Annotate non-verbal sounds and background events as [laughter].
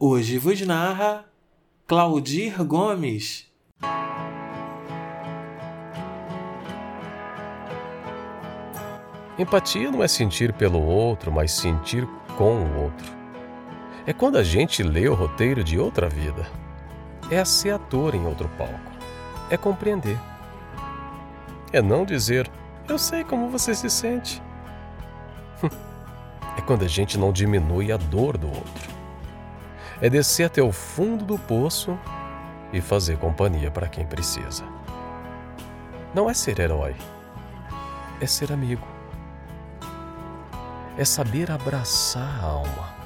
Hoje vos narra Claudir Gomes. Empatia não é sentir pelo outro, mas sentir com o outro. É quando a gente lê o roteiro de outra vida. É ser ator em outro palco. É compreender. É não dizer, eu sei como você se sente. [laughs] É quando a gente não diminui a dor do outro. É descer até o fundo do poço e fazer companhia para quem precisa. Não é ser herói, é ser amigo. É saber abraçar a alma